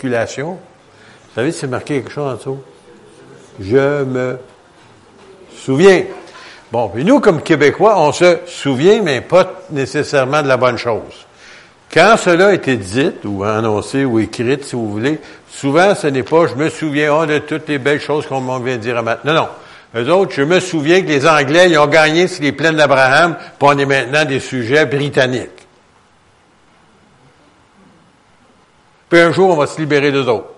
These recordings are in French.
Vous savez, c'est marqué quelque chose en dessous. Je me souviens. Bon, puis nous, comme Québécois, on se souvient, mais pas nécessairement de la bonne chose. Quand cela a été dit, ou annoncé, ou écrit, si vous voulez, souvent, ce n'est pas « je me souviens oh, de toutes les belles choses qu'on vient de dire à maintenant ». Non, non. Eux autres, je me souviens que les Anglais, ils ont gagné sur les plaines d'Abraham, puis on est maintenant des sujets britanniques. Puis un jour, on va se libérer d'eux autres.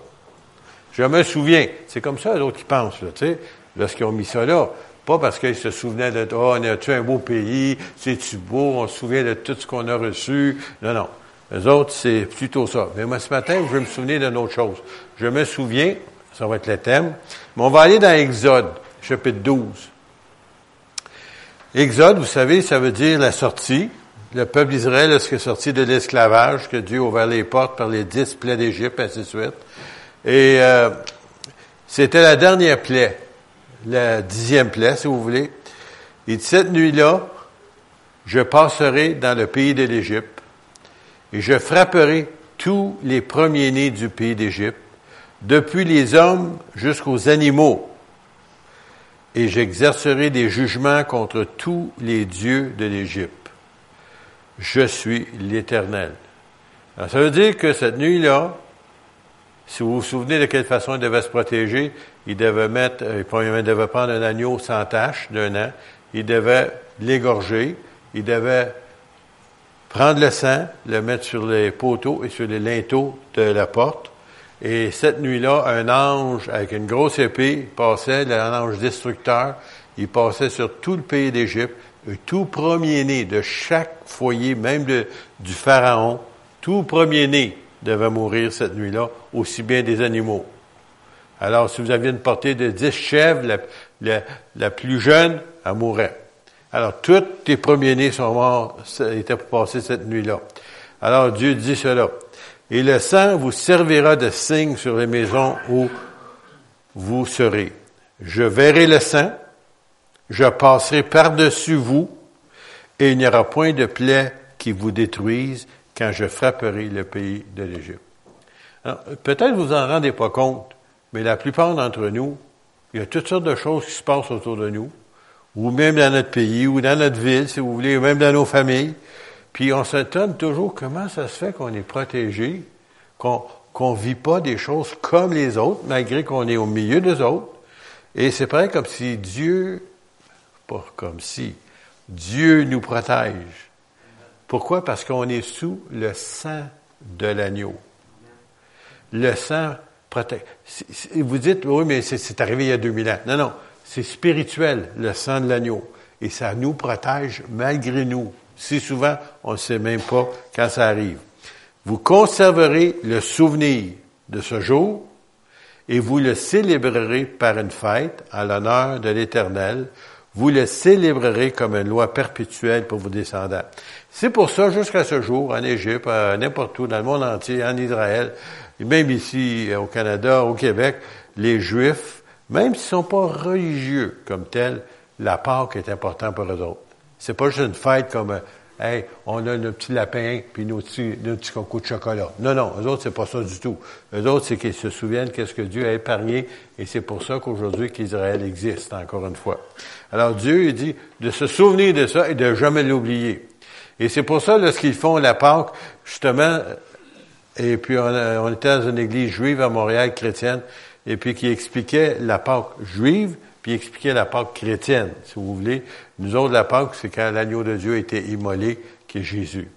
Je me souviens. C'est comme ça, d'autres qui pensent, tu sais, lorsqu'ils ont mis ça là. Pas parce qu'ils se souvenaient de, oh, on a-tu un beau pays, c'est-tu beau, on se souvient de tout ce qu'on a reçu? Non, non. Les autres, c'est plutôt ça. Mais moi, ce matin, je vais me souvenir d'une autre chose. Je me souviens, ça va être le thème, mais on va aller dans Exode, chapitre 12. Exode, vous savez, ça veut dire la sortie le peuple d'Israël, lorsqu'il est sorti de l'esclavage, que Dieu a ouvert les portes par les dix plaies d'Égypte, ainsi de suite? Et euh, c'était la dernière plaie, la dixième plaie, si vous voulez. Et cette nuit-là, je passerai dans le pays de l'Égypte, et je frapperai tous les premiers-nés du pays d'Égypte, depuis les hommes jusqu'aux animaux, et j'exercerai des jugements contre tous les dieux de l'Égypte je suis l'Éternel. Ça veut dire que cette nuit-là, si vous vous souvenez de quelle façon il devait se protéger, il devait mettre, euh, il devait prendre un agneau sans tache d'un an, il devait l'égorger, il devait prendre le sang, le mettre sur les poteaux et sur les linteaux de la porte. Et cette nuit-là, un ange avec une grosse épée passait, un ange destructeur, il passait sur tout le pays d'Égypte tout premier-né de chaque foyer, même du Pharaon, tout premier-né devait mourir cette nuit-là, aussi bien des animaux. Alors, si vous aviez une portée de dix chèvres, la, plus jeune, elle mourrait. Alors, tous les premiers-nés sont morts, étaient passés cette nuit-là. Alors, Dieu dit cela. Et le sang vous servira de signe sur les maisons où vous serez. Je verrai le sang, je passerai par-dessus vous, et il n'y aura point de plaie qui vous détruise quand je frapperai le pays de l'Égypte. Peut-être vous en rendez pas compte, mais la plupart d'entre nous, il y a toutes sortes de choses qui se passent autour de nous, ou même dans notre pays, ou dans notre ville, si vous voulez, ou même dans nos familles. Puis on s'étonne toujours comment ça se fait qu'on est protégé, qu'on qu'on vit pas des choses comme les autres, malgré qu'on est au milieu des autres. Et c'est pareil comme si Dieu comme si. Dieu nous protège. Pourquoi? Parce qu'on est sous le sang de l'agneau. Le sang protège. Vous dites, oui, mais c'est arrivé il y a 2000 ans. Non, non. C'est spirituel, le sang de l'agneau. Et ça nous protège malgré nous. Si souvent, on ne sait même pas quand ça arrive. Vous conserverez le souvenir de ce jour et vous le célébrerez par une fête à l'honneur de l'Éternel vous le célébrerez comme une loi perpétuelle pour vos descendants. C'est pour ça, jusqu'à ce jour, en Égypte, n'importe où, dans le monde entier, en Israël, et même ici au Canada, au Québec, les Juifs, même s'ils ne sont pas religieux comme tels, la Pâque est importante pour eux autres. C'est pas juste une fête comme Hey, on a nos petits lapins puis nos petits, nos petits de chocolat. Non, non, eux autres, c'est pas ça du tout. Eux autres, c'est qu'ils se souviennent qu'est-ce que Dieu a épargné et c'est pour ça qu'aujourd'hui qu'Israël existe, encore une fois. Alors Dieu, il dit de se souvenir de ça et de jamais l'oublier. Et c'est pour ça, lorsqu'ils font la Pâque, justement, et puis on, on, était dans une église juive à Montréal, chrétienne, et puis qui expliquait la Pâque juive, puis expliquer la Pâque chrétienne, si vous voulez. Nous autres, la Pâque, c'est quand l'agneau de Dieu était immolé, qui est Jésus.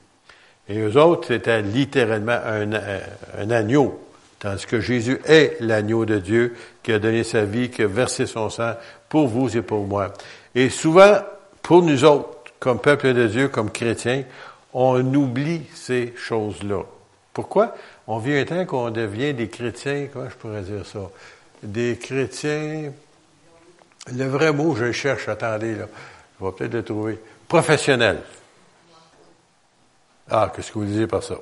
Et eux autres, c'était littéralement un, un, agneau, tandis que Jésus est l'agneau de Dieu qui a donné sa vie, qui a versé son sang pour vous et pour moi. Et souvent, pour nous autres, comme peuple de Dieu, comme chrétiens, on oublie ces choses-là. Pourquoi? On vit un temps qu'on devient des chrétiens, comment je pourrais dire ça? Des chrétiens le vrai mot, je cherche, attendez, là. Je vais peut-être le trouver. Professionnel. Ah, qu'est-ce que vous disiez par ça?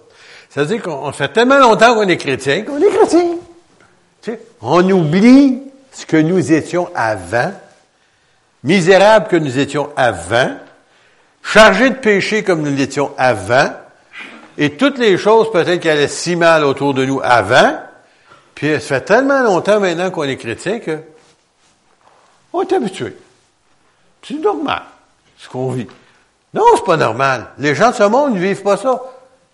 Ça veut dire qu'on fait tellement longtemps qu'on est chrétien qu'on est chrétien. Tu sais, on oublie ce que nous étions avant, misérables que nous étions avant, chargés de péché comme nous l'étions avant, et toutes les choses peut-être qui allaient si mal autour de nous avant, Puis ça fait tellement longtemps maintenant qu'on est chrétien que on est habitué. C'est normal, ce qu'on vit. Non, c'est pas normal. Les gens de ce monde ne vivent pas ça.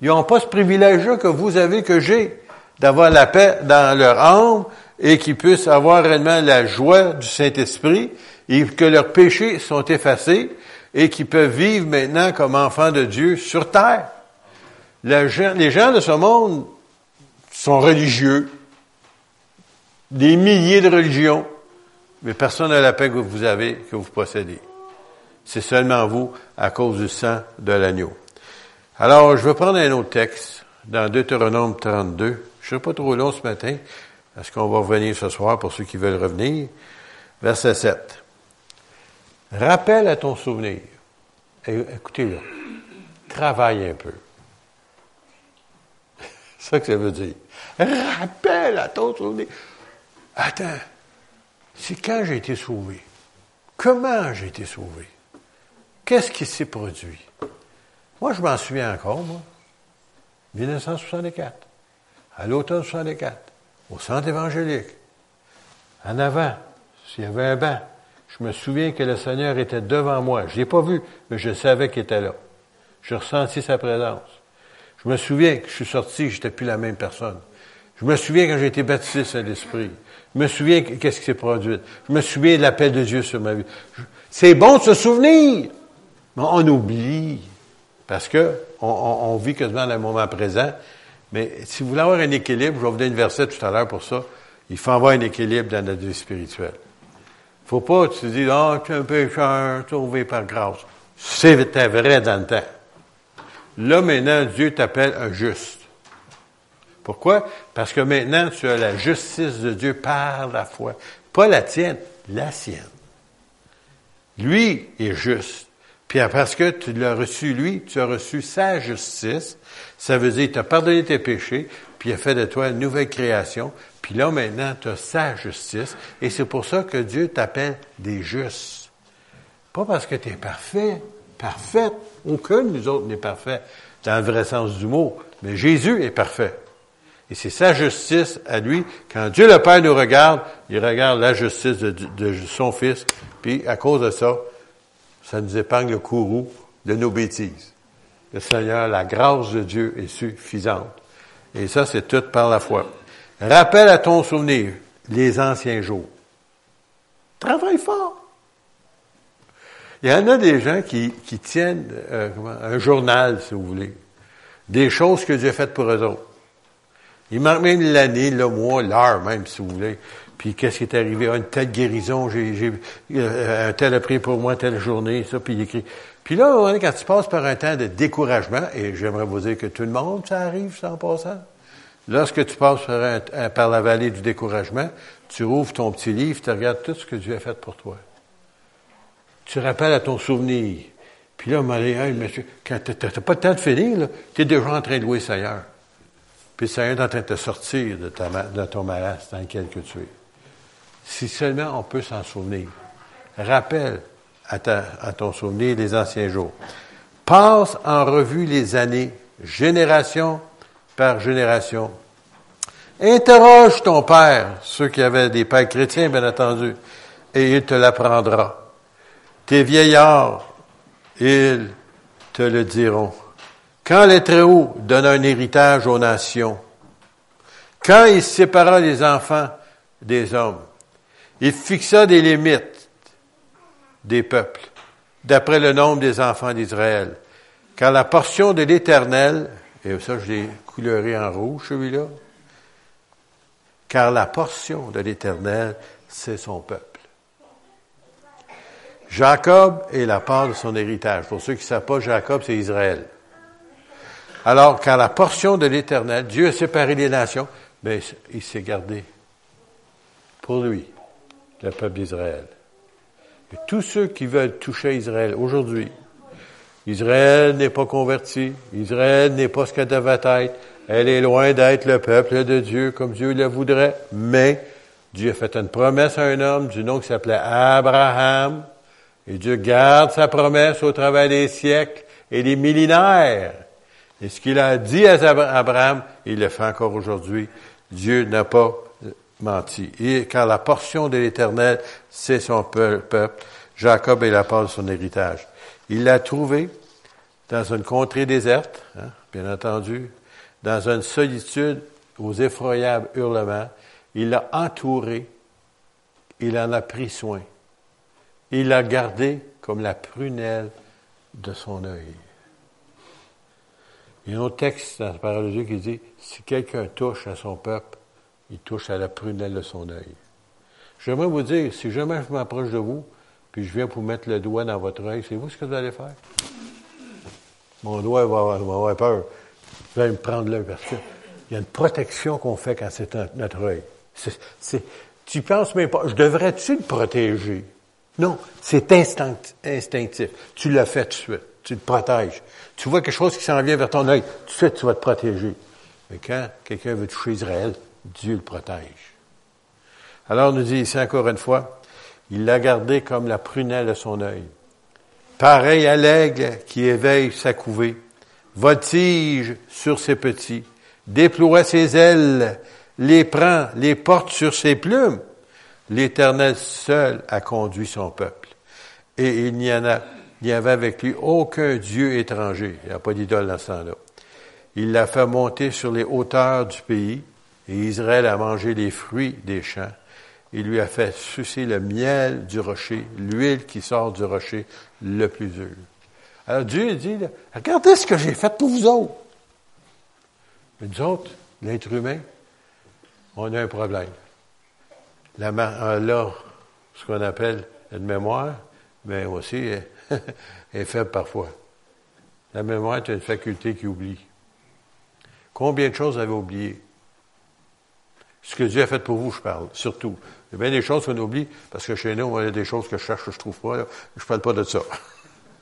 Ils n'ont pas ce privilège-là que vous avez, que j'ai, d'avoir la paix dans leur âme et qu'ils puissent avoir réellement la joie du Saint-Esprit et que leurs péchés sont effacés et qu'ils peuvent vivre maintenant comme enfants de Dieu sur terre. Les gens de ce monde sont religieux, des milliers de religions, mais personne n'a la paix que vous avez, que vous possédez. C'est seulement vous à cause du sang de l'agneau. Alors, je vais prendre un autre texte dans Deutéronome 32. Je ne serai pas trop long ce matin, parce qu'on va revenir ce soir pour ceux qui veulent revenir. Verset 7. Rappelle à ton souvenir. Écoutez-le. Travaille un peu. C'est ça que ça veut dire. Rappelle à ton souvenir. Attends. C'est quand j'ai été sauvé. Comment j'ai été sauvé? Qu'est-ce qui s'est produit? Moi, je m'en souviens encore, moi. 1964. À l'automne 64. Au centre évangélique. En avant. S'il y avait un banc. Je me souviens que le Seigneur était devant moi. Je l'ai pas vu, mais je savais qu'il était là. Je ressentis sa présence. Je me souviens que je suis sorti, j'étais plus la même personne. Je me souviens quand j'ai été baptisé sur l'Esprit. Je me souviens qu'est-ce qui s'est produit. Je me souviens de l'appel de Dieu sur ma vie. C'est bon de se souvenir, mais on oublie. Parce que on, vit quasiment dans le moment présent. Mais si vous voulez avoir un équilibre, je vais vous donner une verset tout à l'heure pour ça. Il faut avoir un équilibre dans notre vie spirituelle. Faut pas tu te ah, oh, tu es un pécheur, sauvé par grâce. C'était vrai dans le temps. Là, maintenant, Dieu t'appelle un juste. Pourquoi? Parce que maintenant, tu as la justice de Dieu par la foi. Pas la tienne, la sienne. Lui est juste. Puis parce que tu l'as reçu, lui, tu as reçu sa justice. Ça veut dire, tu as pardonné tes péchés, puis il a fait de toi une nouvelle création. Puis là, maintenant, tu as sa justice. Et c'est pour ça que Dieu t'appelle des justes. Pas parce que tu es parfait, parfaite. Aucun de nous autres n'est parfait dans le vrai sens du mot. Mais Jésus est parfait. Et c'est sa justice à lui. Quand Dieu le Père nous regarde, il regarde la justice de, son Fils. Puis à cause de ça, ça nous épargne le courroux de nos bêtises. Le Seigneur, la grâce de Dieu est suffisante. Et ça, c'est tout par la foi. Rappelle à ton souvenir les anciens jours. Travaille fort. Il y en a des gens qui, qui tiennent euh, un journal, si vous voulez, des choses que Dieu a faites pour eux autres. Ils marquent même l'année, le mois, l'heure même, si vous voulez. Puis qu'est-ce qui est arrivé? Ah, une telle guérison, j'ai, j'ai euh, un tel a pour moi telle journée, ça, puis il écrit. Puis là, quand tu passes par un temps de découragement, et j'aimerais vous dire que tout le monde, ça arrive, ça en passant. Lorsque tu passes par, la vallée du découragement, tu rouvres ton petit livre, tu regardes tout ce que Dieu a fait pour toi. Tu rappelles à ton souvenir. Puis là, m'a dit, monsieur, quand tu n'as pas le temps de finir, tu es déjà en train de louer Seigneur. Puis le Seigneur est en train de te sortir de, ta, de ton malade dans lequel que tu es. Si seulement on peut s'en souvenir. Rappelle à, à ton souvenir les anciens jours. Passe en revue les années, génération par génération. Interroge ton père, ceux qui avaient des pères chrétiens, bien entendu, et il te l'apprendra. Tes vieillards, ils te le diront. Quand les Très-Hauts donna un héritage aux nations, quand il sépara les enfants des hommes, il fixa des limites des peuples, d'après le nombre des enfants d'Israël. Car la portion de l'Éternel, et ça je l'ai couleur en rouge, celui-là. Car la portion de l'Éternel, c'est son peuple. Jacob est la part de son héritage. Pour ceux qui ne savent pas, Jacob, c'est Israël. Alors, car la portion de l'Éternel, Dieu a séparé les nations, mais il s'est gardé pour lui, le peuple d'Israël. Et tous ceux qui veulent toucher Israël aujourd'hui, Israël n'est pas converti. Israël n'est pas ce qu'elle devait être. Elle est loin d'être le peuple de Dieu comme Dieu le voudrait. Mais Dieu a fait une promesse à un homme du nom qui s'appelait Abraham. Et Dieu garde sa promesse au travers des siècles et des millénaires. Et ce qu'il a dit à Abraham, il le fait encore aujourd'hui. Dieu n'a pas menti. Et car la portion de l'Éternel, c'est son peuple, Jacob est la part de son héritage. Il l'a trouvé dans une contrée déserte, hein, bien entendu, dans une solitude aux effroyables hurlements. Il l'a entouré, il en a pris soin. Il l'a gardé comme la prunelle de son œil. Il y a un autre texte dans la parole de Dieu qui dit, si quelqu'un touche à son peuple, il touche à la prunelle de son œil. J'aimerais vous dire, si jamais je m'approche de vous, puis je viens pour mettre le doigt dans votre œil, c'est vous ce que vous allez faire? Mon doigt va avoir, peur. Vous allez me prendre l'œil parce qu'il y a une protection qu'on fait quand c'est notre œil. tu penses même pas, je devrais-tu le protéger? Non, c'est instinctif. Tu le fais tout de suite. Tu te protèges. Tu vois quelque chose qui s'en vient vers ton œil, tout de suite, tu vas te protéger. Mais quand quelqu'un veut toucher Israël, Dieu le protège. Alors, nous dit ici encore une fois, il l'a gardé comme la prunelle de son œil. Pareil à l'aigle qui éveille sa couvée, voltige sur ses petits, déploie ses ailes, les prend, les porte sur ses plumes. L'Éternel seul a conduit son peuple. Et il n'y en a, n'y avait avec lui aucun Dieu étranger. Il n'y a pas d'idole dans ce temps-là. Il l'a fait monter sur les hauteurs du pays, et Israël a mangé les fruits des champs. Il lui a fait sucer le miel du rocher, l'huile qui sort du rocher le plus dur. Alors Dieu dit, regardez ce que j'ai fait pour vous autres. Mais nous autres, l'être humain, on a un problème. Euh, là, ce qu'on appelle une mémoire, mais aussi est faible parfois. La mémoire est une faculté qui oublie. Combien de choses avez oublié? Ce que Dieu a fait pour vous, je parle, surtout. Il y a bien des choses qu'on oublie, parce que chez nous, il y a des choses que je cherche, que je trouve pas. Là. Je parle pas de ça.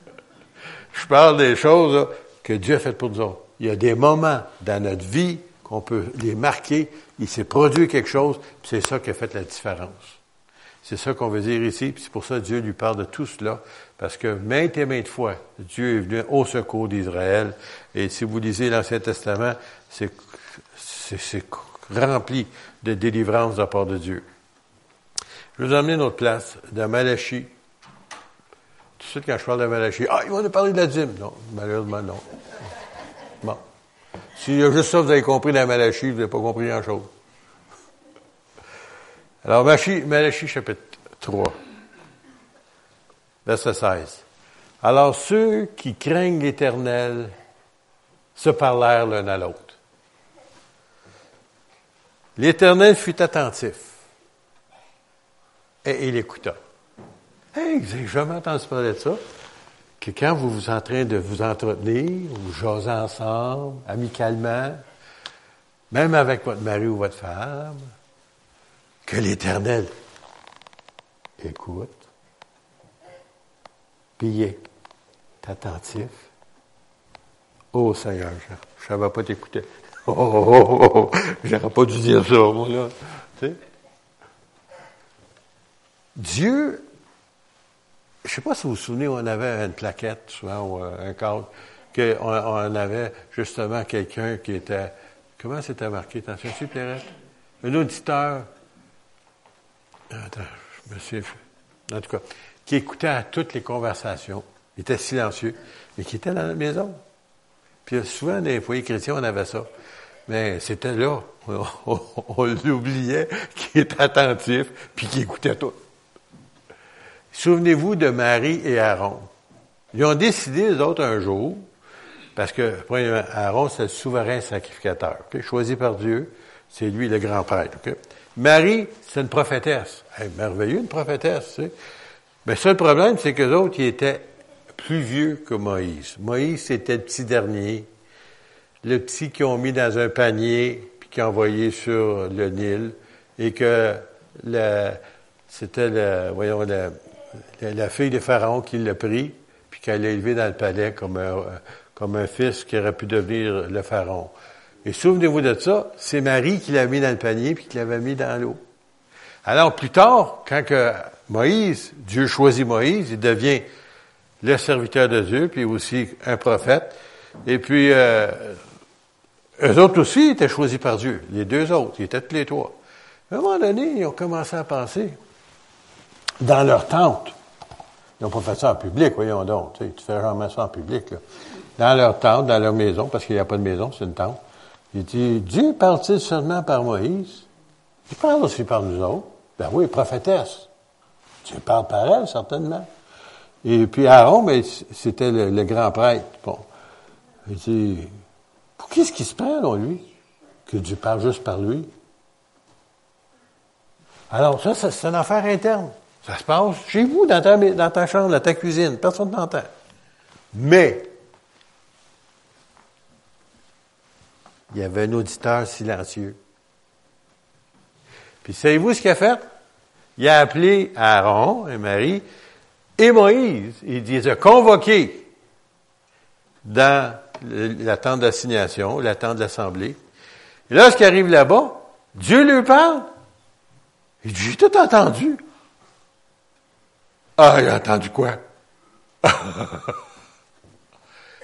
je parle des choses que Dieu a faites pour nous autres. Il y a des moments dans notre vie qu'on peut les marquer. Il s'est produit quelque chose, c'est ça qui a fait la différence. C'est ça qu'on veut dire ici, puis c'est pour ça que Dieu lui parle de tout cela, parce que maintes et maintes fois, Dieu est venu au secours d'Israël, et si vous lisez l'Ancien Testament, c'est, rempli de délivrance de la part de Dieu. Je vais vous emmener une autre place, dans Malachie. Tout de suite, quand je parle de Malachie, ah, il va nous parler de la dîme. Non, malheureusement, non. Bon. Si juste ça, vous avez compris dans Malachie, vous n'avez pas compris grand-chose. Alors, Malachie, chapitre 3, verset 16. Alors, ceux qui craignent l'Éternel se parlèrent l'un à l'autre. L'Éternel fut attentif et il écouta. Hey, n'avez jamais entendu parler de ça? Que quand vous vous en de vous entretenir, vous jasez ensemble, amicalement, même avec votre mari ou votre femme, que l'Éternel écoute, puis il est attentif. Oh Seigneur, je ne savais pas t'écouter. Oh, oh, oh, oh, oh, j'aurais pas dû dire ça, moi, là. Dieu, je ne sais pas si vous vous souvenez, on avait une plaquette, souvent, ou un cadre, qu'on on avait justement quelqu'un qui était, comment c'était marqué, t'en souviens-tu? Un auditeur, attends, je me suis, en tout cas, qui écoutait à toutes les conversations, il était silencieux, mais qui était dans la maison. Puis souvent, dans les foyers chrétiens, on avait ça. Mais c'était là, on, l'oubliait, qui était attentif, puis qui écoutait tout. Souvenez-vous de Marie et Aaron. Ils ont décidé, les autres, un jour, parce que, Aaron, c'est le souverain sacrificateur, choisi par Dieu, c'est lui le grand prêtre. Marie, c'est une prophétesse. merveilleux, une prophétesse. Tu sais. Mais seul problème, c'est que autres, ils étaient plus vieux que Moïse. Moïse, c'était le petit dernier, le petit qu'ils ont mis dans un panier, puis qu'ils ont envoyé sur le Nil, et que c'était, le, le, la fille de Pharaon qui l'a pris, puis qu'elle l'a élevé dans le palais comme un fils qui aurait pu devenir le Pharaon. Et souvenez-vous de ça, c'est Marie qui l'a mis dans le panier puis qui l'avait mis dans l'eau. Alors plus tard, quand que Moïse, Dieu choisit Moïse, il devient le serviteur de Dieu, puis aussi un prophète. Et puis, euh, eux autres aussi étaient choisis par Dieu, les deux autres, ils étaient tous les trois. À un moment donné, ils ont commencé à penser, dans leur tente, ils n'ont pas fait ça en public, voyons donc. Tu fais jamais ça en public. Là. Dans leur tente, dans leur maison, parce qu'il n'y a pas de maison, c'est une tente. Il dit, Dieu parle-t-il seulement par Moïse? Il parle aussi par nous autres. Ben oui, prophétesse. Dieu parle par elle, certainement. Et puis Aaron, ben, c'était le, grand prêtre. Bon. Il dit, pour qui se prend, là, lui? Que Dieu parle juste par lui? Alors, ça, c'est une affaire interne. Ça se passe chez vous, dans ta, dans ta chambre, dans ta cuisine. Personne n'entend. Mais, il y avait un auditeur silencieux. Puis savez-vous ce qu'il a fait? Il a appelé Aaron et Marie et Moïse. Il les a convoqués dans la tente d'assignation, la tente d'assemblée. Et lorsqu'il arrive là-bas, Dieu lui parle. Il dit, j'ai tout entendu. Ah, il a entendu quoi?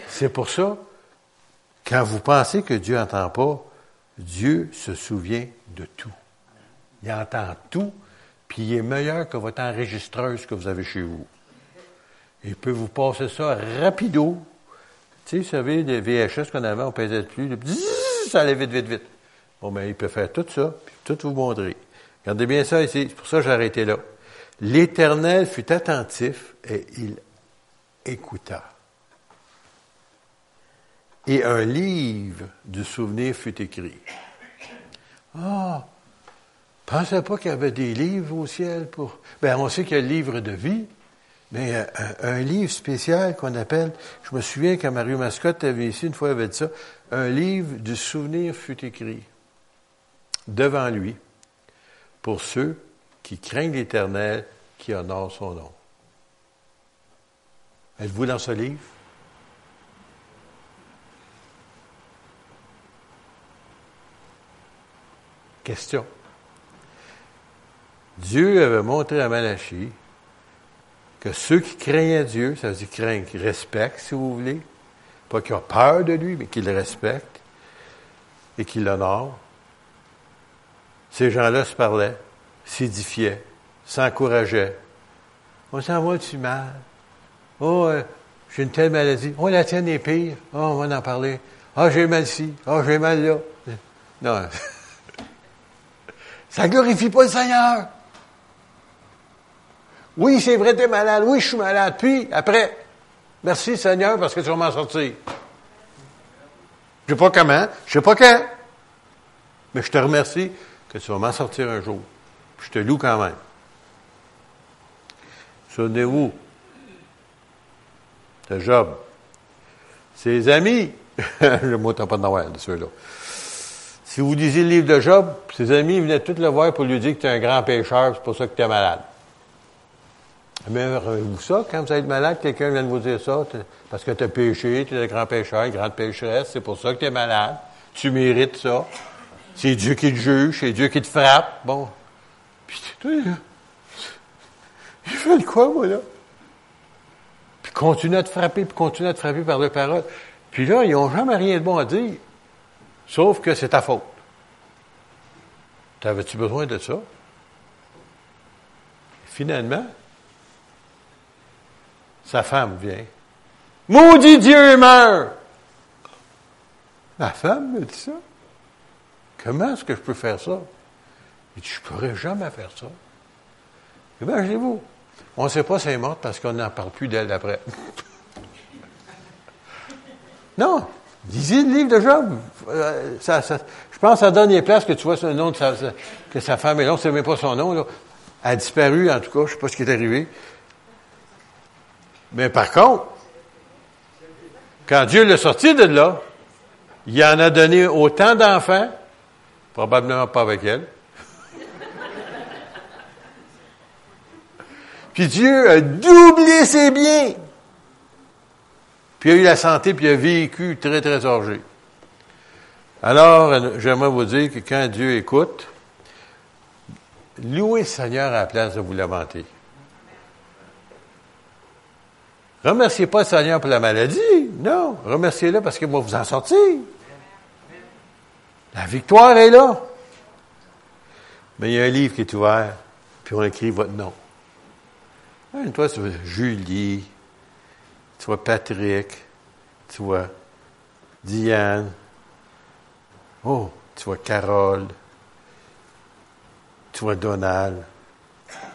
C'est pour ça, quand vous pensez que Dieu n'entend pas, Dieu se souvient de tout. Il entend tout, puis il est meilleur que votre enregistreuse que vous avez chez vous. Il peut vous passer ça rapido. Tu sais, vous savez, les VHS qu'on avait, on pesait plus, ça allait vite, vite, vite. Bon, ben, il peut faire tout ça, puis tout vous montrer. Regardez bien ça ici. C'est pour ça que j'ai arrêté là. L'Éternel fut attentif et il écouta. Et un livre du souvenir fut écrit. Ah! Pensez pas qu'il y avait des livres au ciel pour. Ben, on sait qu'il y a le livre de vie, mais euh, un, livre spécial qu'on appelle. Je me souviens quand Mario Mascotte avait ici, une fois, avait dit ça. Un livre du souvenir fut écrit devant lui pour ceux qui craignent l'Éternel, qui honorent son nom. Êtes-vous dans ce livre? Question. Dieu avait montré à Malachie que ceux qui craignaient Dieu, ça veut dire craignent, qui respectent, si vous voulez, pas qu'ils ont peur de lui, mais qu'ils le respectent et qu'ils l'honorent, ces gens-là se parlaient, s'édifiaient, s'encourageaient. On s'en va-tu mal? Oh, euh, j'ai une telle maladie. Oh, la tienne est pire. Oh, on va en parler. Ah, oh, j'ai mal ici. Ah, oh, j'ai mal là. Non. Ça glorifie pas le Seigneur. Oui, c'est vrai, tu es malade. Oui, je suis malade. Puis, après, merci Seigneur parce que tu vas m'en sortir. Je sais pas comment, je sais pas quand, mais je te remercie que tu vas m'en sortir un jour. Je te loue quand même. Souvenez-vous de Job. Ses amis, le mot pas de Noël, ceux-là. Si vous lisez le livre de Job, ses amis venaient tous le voir pour lui dire que tu es un grand pécheur, c'est pour ça que tu es malade. Mais vous ça, quand vous êtes malade, quelqu'un vient de vous dire ça, parce que tu as péché, tu es un grand pécheur, une grande pécheresse, c'est pour ça que tu es malade. Tu mérites ça. C'est Dieu qui te juge, c'est Dieu qui te frappe. Bon. Puis toi, il fait le quoi, moi, là? Puis continue à te frapper, puis continue à te frapper par le parole. Puis là, ils n'ont jamais rien de bon à dire, sauf que c'est ta faute. T'avais-tu besoin de ça? Finalement, sa femme vient. Maudit Dieu meurt! La femme me dit ça. Comment est-ce que je peux faire ça? Il dit, je ne pourrais jamais faire ça. Imaginez-vous. On ne sait pas si elle est morte parce qu'on n'en parle plus d'elle d'après. non. Lisez le livre de Job. Euh, je pense ça donne les places que tu vois le nom de sa, que sa femme est là. On ne même pas son nom. Là. A disparu, en tout cas. Je ne sais pas ce qui est arrivé. Mais par contre, quand Dieu l'a sorti de là, il en a donné autant d'enfants Probablement pas avec elle. Puis Dieu a doublé ses biens. Puis il a eu la santé, puis il a vécu très, très orgé. Alors, j'aimerais vous dire que quand Dieu écoute, louez le Seigneur à la place de vous lamenter. Remerciez pas le Seigneur pour la maladie. Non. Remerciez-le parce qu'il va vous en sortir. La victoire est là. Mais il y a un livre qui est ouvert, puis on écrit votre nom. toi, tu vois Julie, tu vois Patrick, tu vois Diane, oh, tu vois Carole, tu vois Donald.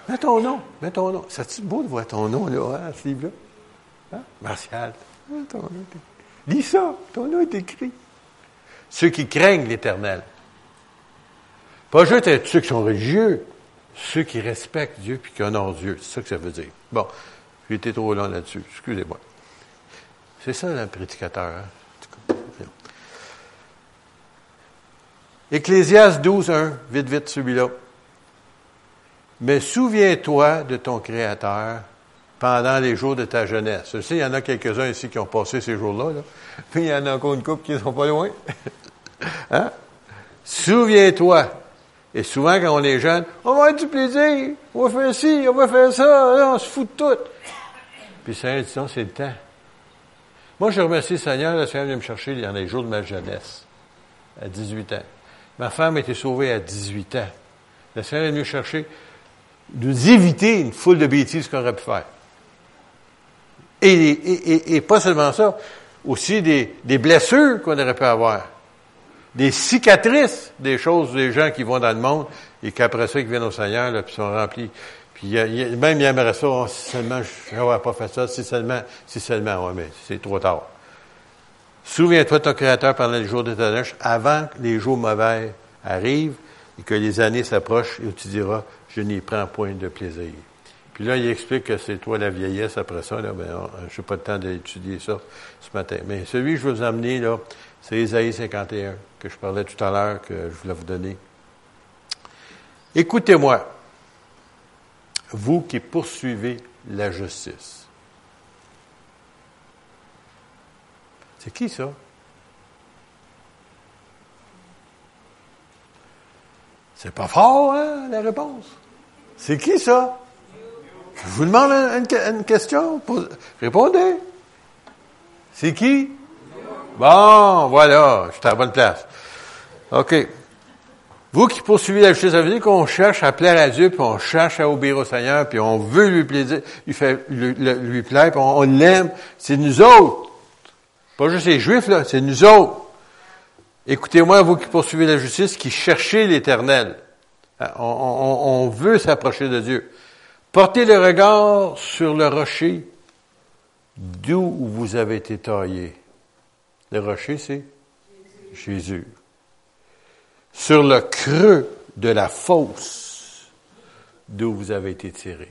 Mets ton nom, mets ton nom. C'est beau de voir ton nom, là, hein, ce livre-là? Hein? Martial. Ton nom Lis ça, ton nom est écrit. Ceux qui craignent l'Éternel. Pas juste ceux qui sont religieux, ceux qui respectent Dieu puis qui honorent Dieu. C'est ça que ça veut dire. Bon, j'ai été trop long là-dessus. Excusez-moi. C'est ça, un prédicateur. Hein? Ecclésias 12, 1, vite, vite, celui-là. Mais souviens-toi de ton Créateur pendant les jours de ta jeunesse. Je sais, il y en a quelques-uns ici qui ont passé ces jours-là, là. puis il y en a encore une couple qui ne sont pas loin. hein? Souviens-toi. Et souvent, quand on est jeune, on va avoir du plaisir, on va faire ci, on va faire ça, on se fout de tout. Puis dit, non, c'est le temps. Moi, je remercie le Seigneur, le Seigneur vient me chercher dans les jours de ma jeunesse, à 18 ans. Ma femme a été sauvée à 18 ans. Le Seigneur est venu chercher, nous éviter une foule de bêtises qu'on aurait pu faire. Et, pas seulement ça, aussi des, des blessures qu'on aurait pu avoir. Des cicatrices des choses des gens qui vont dans le monde et qu'après ça, ils viennent au Seigneur, là, puis sont remplis. Puis même il aimerait ça, oh, si seulement je n'aurais pas fait ça, si seulement, si seulement, ouais, mais c'est trop tard. Souviens-toi de ton Créateur pendant les jours de ta neige, avant que les jours mauvais arrivent et que les années s'approchent et tu diras, je n'y prends point de plaisir. Puis là, il explique que c'est toi la vieillesse après ça. Là, ben, je n'ai pas le temps d'étudier ça ce matin. Mais celui que je veux vous amener, là, c'est Isaïe 51, que je parlais tout à l'heure, que je voulais vous donner. Écoutez-moi, vous qui poursuivez la justice. C'est qui ça? C'est pas fort, hein, la réponse? C'est qui ça? Je vous demande une, question. Répondez. C'est qui? Bon, voilà, je suis à la bonne place. OK. Vous qui poursuivez la justice, ça veut dire qu'on cherche à plaire à Dieu, puis on cherche à obéir au Seigneur, puis on veut lui plaire, lui, fait, lui, plaire, puis on, l'aime. C'est nous autres. Pas juste les Juifs, là, c'est nous autres. Écoutez-moi, vous qui poursuivez la justice, qui cherchez l'éternel. On, on veut s'approcher de Dieu. Portez le regard sur le rocher d'où vous avez été taillé. Le rocher, c'est Jésus. Sur le creux de la fosse d'où vous avez été tiré.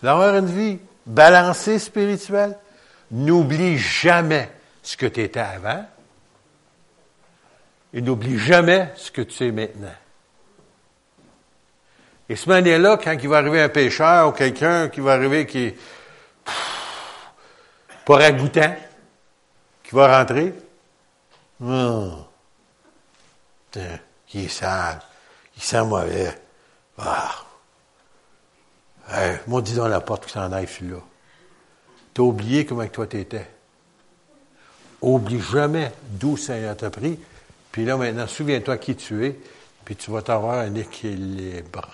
Vous allez avoir une vie balancée spirituelle. N'oublie jamais ce que tu étais avant et n'oublie jamais ce que tu es maintenant. Et ce moment-là, quand il va arriver un pécheur ou quelqu'un qui va arriver qui est pas ragoûtant, qui va rentrer, oh, il est sale, il sent mauvais. Ah. Moi, dis la porte qui s'en aille, celui-là. T'as oublié comment toi t'étais. Oublie jamais d'où Seigneur t'a pris. Puis là, maintenant, souviens-toi qui tu es, puis tu vas t'avoir un équilibre.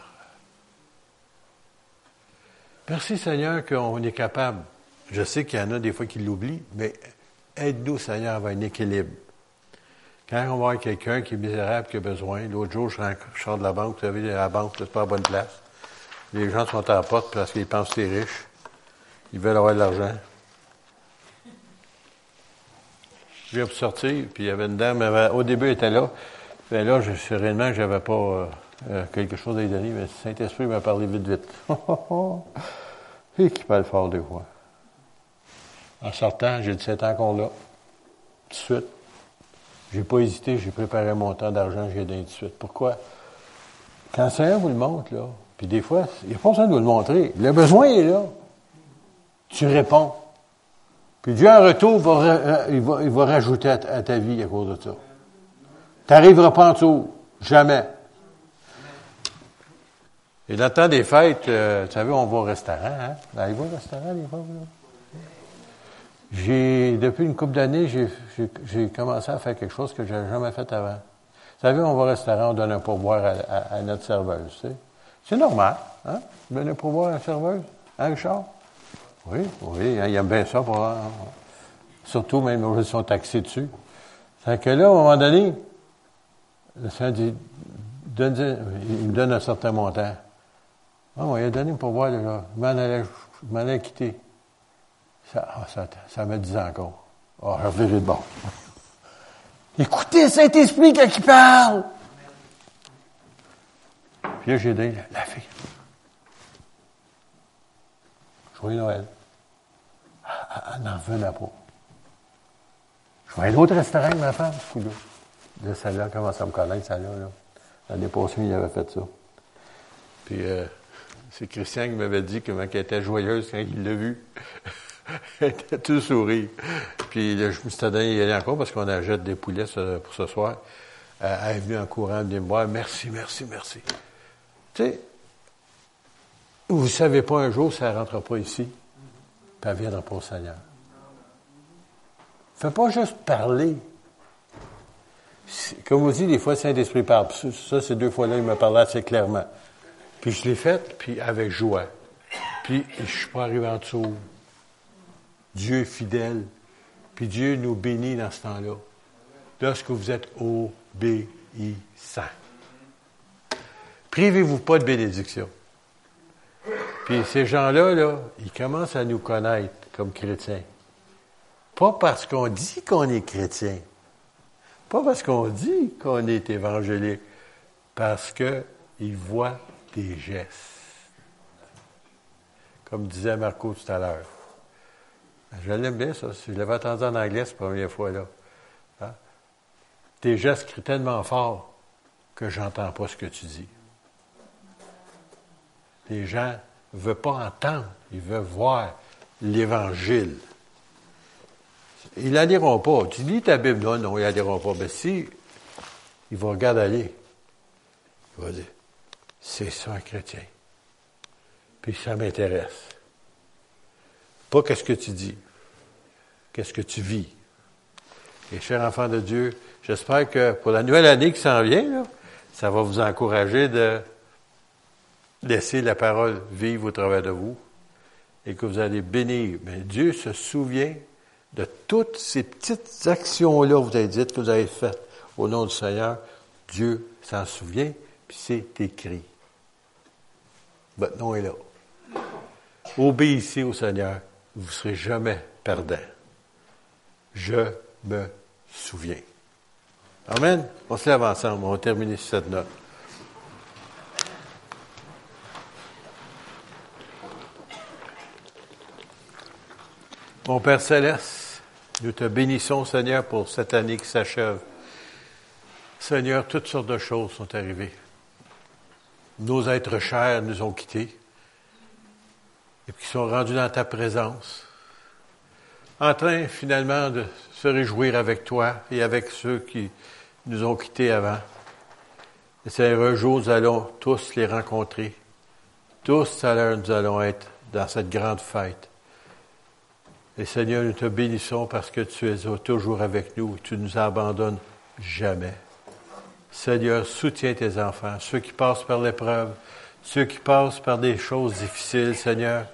Merci Seigneur qu'on est capable. Je sais qu'il y en a des fois qui l'oublient, mais aide-nous Seigneur à avoir un équilibre. Quand on va voir quelqu'un qui est misérable, qui a besoin, l'autre jour, je sors de la banque, vous savez, la banque, c'est pas à bonne place. Les gens sont à la porte parce qu'ils pensent que c'est riche. Ils veulent avoir de l'argent. Je viens pour sortir, puis il y avait une dame, au début, elle était là. Mais là, je, sereinement, j'avais pas euh, euh, quelque chose à lui donner, mais Saint-Esprit m'a parlé vite, vite. Et qui parle fort des fois. En sortant, j'ai dit, c'est encore là. Tout de suite. J'ai pas hésité, j'ai préparé mon temps d'argent, j'ai donné tout de suite. Pourquoi? Quand le Seigneur vous le montre, là, puis des fois, il n'y a pas besoin de vous le montrer. Le besoin est là. Tu réponds. Puis Dieu, en retour, va, euh, il, va, il va rajouter à, ta vie à cause de ça. Tu n'arriveras pas en dessous. Jamais. Et dans le temps des fêtes, euh, tu savez, on va au restaurant, hein? Allez-vous au restaurant, les fois, J'ai, depuis une couple d'années, j'ai, commencé à faire quelque chose que je n'avais jamais fait avant. Vous savez, on va au restaurant, on donne un pourboire à, notre serveuse. Tu sais. C'est normal. Hein? Donner un pourboire à la serveuse? Hein, Richard? Oui, oui, hein, il aime bien ça. Pour, hein. surtout même ils sont taxés dessus. C'est que là, à un moment donné, le Seigneur dit, il me donne un certain montant. Oh, il a donné pour voir, là. Je m'en allais, quitter. Ça, ah, ça, ça me dit encore. Ah, oh, je de bon. Écoutez Saint-Esprit quand il parle? Puis là, j'ai dit, la fille. Joyeux Noël. Elle n'en revenait pas. Je vais à un autre restaurant avec ma femme, ce coup-là. Là, celle-là commence à me connaître, celle-là. Là. L'année passée, il avait fait ça. Puis, euh, c'est Christian qui m'avait dit comment elle était joyeuse quand il l'a vu. tout sourire. Puis, je me suis donné y aller encore parce qu'on achète des poulets pour ce soir. elle est venue en courant, elle me voir, merci, merci, merci. Tu sais, vous ne savez pas un jour elle ne rentrera pas ici, puis elle viendra pas au Seigneur. Fais pas juste parler. Comme vous dites, des fois, Saint-Esprit parle. Ça, ces deux fois-là, il me parlait assez clairement. Puis je l'ai fait, puis avec joie. Puis je suis pas arrivé en dessous. Dieu est fidèle. Puis Dieu nous bénit dans ce temps-là. Lorsque vous êtes obéissant. Privez-vous pas de bénédiction. Puis ces gens-là, là, ils commencent à nous connaître comme chrétiens. Pas parce qu'on dit qu'on est chrétien. Pas parce qu'on dit qu'on est évangélique. Parce qu'ils voient des gestes. Comme disait Marco tout à l'heure. Je l'aime bien, ça. Je l'avais entendu en anglais cette première fois-là. Hein? Tes gestes crient tellement fort que j'entends pas ce que tu dis. Les gens ne veulent pas entendre, ils veulent voir l'Évangile. Ils la liront pas. Tu lis ta Bible, non, non, ils la liront pas. Mais si, ils vont regarder aller. Il va dire, c'est ça un chrétien. Puis ça m'intéresse. Pas qu'est-ce que tu dis, qu'est-ce que tu vis. Et chers enfants de Dieu, j'espère que pour la nouvelle année qui s'en vient, ça va vous encourager de laisser la parole vivre au travers de vous et que vous allez bénir. Mais Dieu se souvient de toutes ces petites actions-là que vous avez dites, que vous avez faites au nom du Seigneur. Dieu s'en souvient, puis c'est écrit. Votre nom est là. Obéissez au Seigneur, vous ne serez jamais perdant. Je me souviens. Amen. On se lève ensemble. On va terminer sur cette note. Mon Père céleste, nous te bénissons, Seigneur, pour cette année qui s'achève. Seigneur, toutes sortes de choses sont arrivées. Nos êtres chers nous ont quittés et puis sont rendus dans ta présence, en train finalement de se réjouir avec toi et avec ceux qui nous ont quittés avant. Et Seigneur, un jour, nous allons tous les rencontrer. Tous à l'heure, nous allons être dans cette grande fête. Et Seigneur, nous te bénissons parce que tu es toujours avec nous, tu nous abandonnes jamais. Seigneur, soutiens tes enfants, ceux qui passent par l'épreuve, ceux qui passent par des choses difficiles, Seigneur.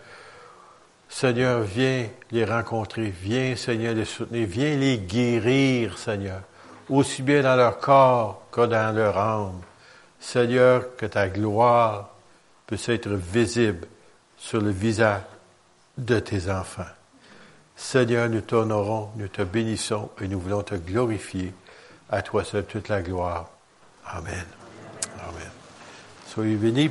Seigneur, viens les rencontrer, viens, Seigneur, les soutenir, viens les guérir, Seigneur, aussi bien dans leur corps que dans leur âme. Seigneur, que ta gloire puisse être visible sur le visage de tes enfants. Seigneur, nous t'honorons, nous te bénissons et nous voulons te glorifier. À toi seul toute la gloire. Amen. Amen. Soyez bénis.